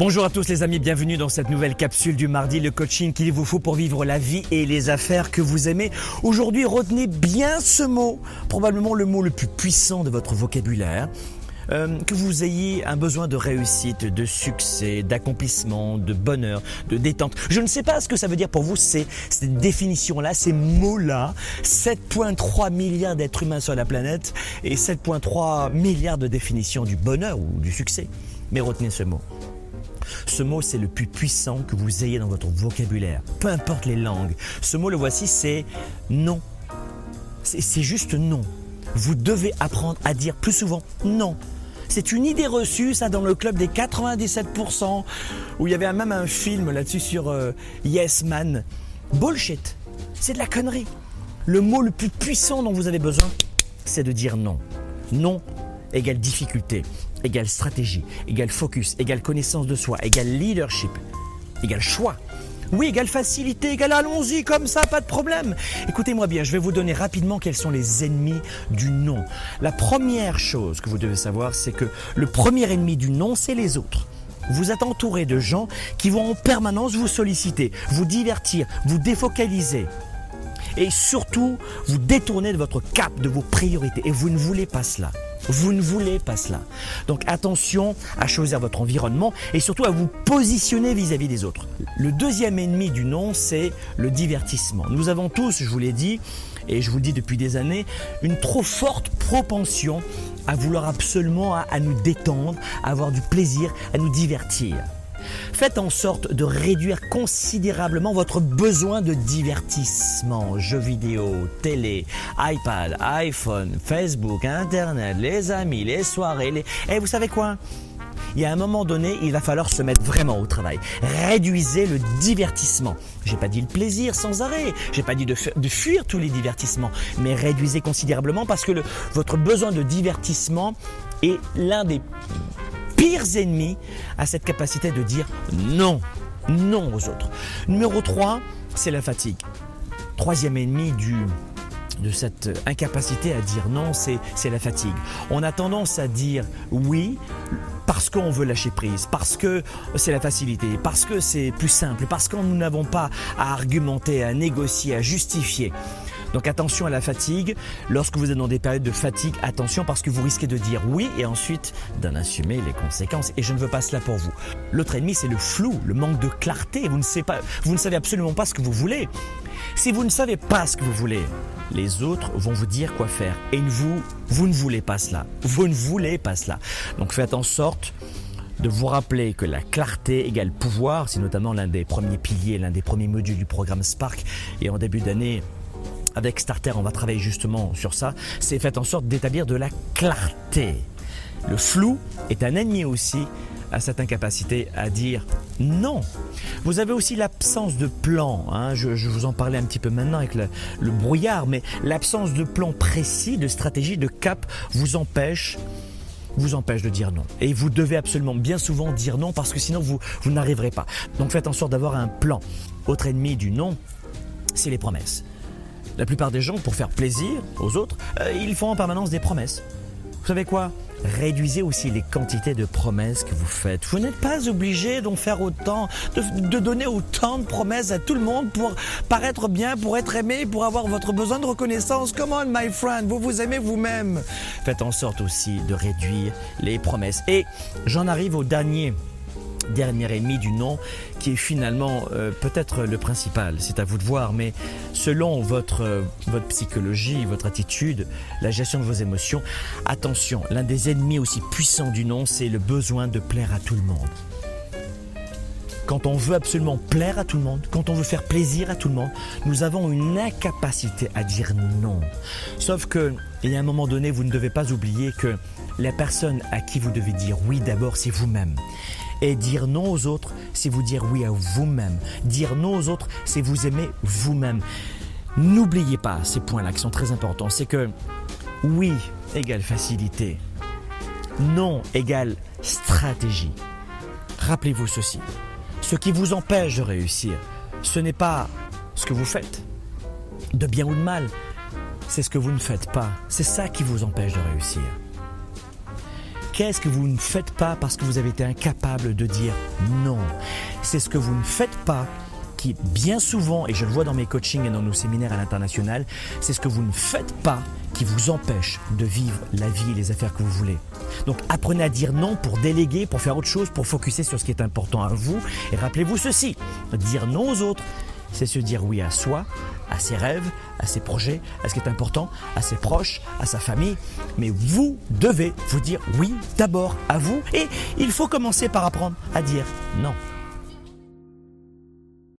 Bonjour à tous les amis, bienvenue dans cette nouvelle capsule du mardi, le coaching qu'il vous faut pour vivre la vie et les affaires que vous aimez. Aujourd'hui, retenez bien ce mot, probablement le mot le plus puissant de votre vocabulaire. Euh, que vous ayez un besoin de réussite, de succès, d'accomplissement, de bonheur, de détente. Je ne sais pas ce que ça veut dire pour vous, ces, cette définition-là, ces mots-là. 7,3 milliards d'êtres humains sur la planète et 7,3 milliards de définitions du bonheur ou du succès. Mais retenez ce mot. Ce mot, c'est le plus puissant que vous ayez dans votre vocabulaire, peu importe les langues. Ce mot, le voici, c'est non. C'est juste non. Vous devez apprendre à dire plus souvent non. C'est une idée reçue, ça, dans le club des 97%, où il y avait même un film là-dessus sur euh, Yes Man. Bullshit. C'est de la connerie. Le mot le plus puissant dont vous avez besoin, c'est de dire non. Non égale difficulté, égale stratégie, égale focus, égale connaissance de soi, égale leadership, égale choix. Oui, égale facilité, égale allons-y comme ça, pas de problème. Écoutez-moi bien, je vais vous donner rapidement quels sont les ennemis du non. La première chose que vous devez savoir, c'est que le premier ennemi du non, c'est les autres. Vous êtes entouré de gens qui vont en permanence vous solliciter, vous divertir, vous défocaliser, et surtout vous détourner de votre cap, de vos priorités. Et vous ne voulez pas cela. Vous ne voulez pas cela. Donc attention à choisir votre environnement et surtout à vous positionner vis-à-vis des autres. Le deuxième ennemi du non, c'est le divertissement. Nous avons tous, je vous l'ai dit, et je vous le dis depuis des années, une trop forte propension à vouloir absolument à nous détendre, à avoir du plaisir, à nous divertir. Faites en sorte de réduire considérablement votre besoin de divertissement. Jeux vidéo, télé, iPad, iPhone, Facebook, Internet, les amis, les soirées. Les... Et vous savez quoi? Il y a un moment donné, il va falloir se mettre vraiment au travail. Réduisez le divertissement. J'ai pas dit le plaisir sans arrêt. J'ai pas dit de, fuir tous les divertissements, mais réduisez considérablement parce que votre besoin de divertissement est l'un des pires ennemis à cette capacité de dire non, non aux autres. Numéro 3, c'est la fatigue. Troisième ennemi du, de cette incapacité à dire non, c'est la fatigue. On a tendance à dire oui parce qu'on veut lâcher prise, parce que c'est la facilité, parce que c'est plus simple, parce que nous n'avons pas à argumenter, à négocier, à justifier. Donc attention à la fatigue. Lorsque vous êtes dans des périodes de fatigue, attention parce que vous risquez de dire oui et ensuite d'en assumer les conséquences. Et je ne veux pas cela pour vous. L'autre ennemi, c'est le flou, le manque de clarté. Vous ne, savez pas, vous ne savez absolument pas ce que vous voulez. Si vous ne savez pas ce que vous voulez, les autres vont vous dire quoi faire. Et vous, vous ne voulez pas cela. Vous ne voulez pas cela. Donc faites en sorte de vous rappeler que la clarté égale pouvoir, c'est notamment l'un des premiers piliers, l'un des premiers modules du programme Spark. Et en début d'année, avec Starter, on va travailler justement sur ça, c'est fait en sorte d'établir de la clarté. Le flou est un ennemi aussi à cette incapacité à dire non. Vous avez aussi l'absence de plan. Hein. Je, vous en parlais un petit peu maintenant avec le, brouillard, mais l'absence de plan précis, de stratégie, de cap vous empêche vous empêche de dire non. Et vous devez absolument bien souvent dire non parce que sinon vous, vous n'arriverez pas. Donc faites en sorte d'avoir un plan. Autre ennemi du non, c'est les promesses. La plupart des gens, pour faire plaisir aux autres, euh, ils font en permanence des promesses. Vous savez quoi? Réduisez aussi les quantités de promesses que vous faites. Vous n'êtes pas obligé d'en faire autant, de, donner autant de promesses à tout le monde pour paraître bien, pour être aimé, pour avoir votre besoin de reconnaissance. Come on, my friend, vous vous aimez vous-même. Faites en sorte aussi de réduire les promesses. Et j'en arrive au dernier dernier ennemi du non, qui est finalement euh, peut-être le principal. C'est à vous de voir, mais selon votre, euh, votre psychologie, votre attitude, la gestion de vos émotions, attention, l'un des ennemis aussi puissants du non, c'est le besoin de plaire à tout le monde. Quand on veut absolument plaire à tout le monde, quand on veut faire plaisir à tout le monde, nous avons une incapacité à dire non. Sauf que, il y a un moment donné, vous ne devez pas oublier que la personne à qui vous devez dire oui d'abord, c'est vous-même. Et dire non aux autres, c'est vous dire oui à vous-même. Dire non aux autres, c'est vous aimer vous-même. N'oubliez pas ces points-là qui sont très importants. C'est que oui égale facilité. Non égale stratégie. Rappelez-vous ceci. Ce qui vous empêche de réussir, ce n'est pas ce que vous faites, de bien ou de mal. C'est ce que vous ne faites pas. C'est ça qui vous empêche de réussir. Qu'est-ce que vous ne faites pas parce que vous avez été incapable de dire non? C'est ce que vous ne faites pas qui, bien souvent, et je le vois dans mes coachings et dans nos séminaires à l'international, c'est ce que vous ne faites pas qui vous empêche de vivre la vie et les affaires que vous voulez. Donc apprenez à dire non pour déléguer, pour faire autre chose, pour focuser sur ce qui est important à vous. Et rappelez-vous ceci, dire non aux autres, c'est se dire oui à soi, à ses rêves, à ses projets, à ce qui est important, à ses proches, à sa famille. Mais vous devez vous dire oui d'abord à vous. Et il faut commencer par apprendre à dire non.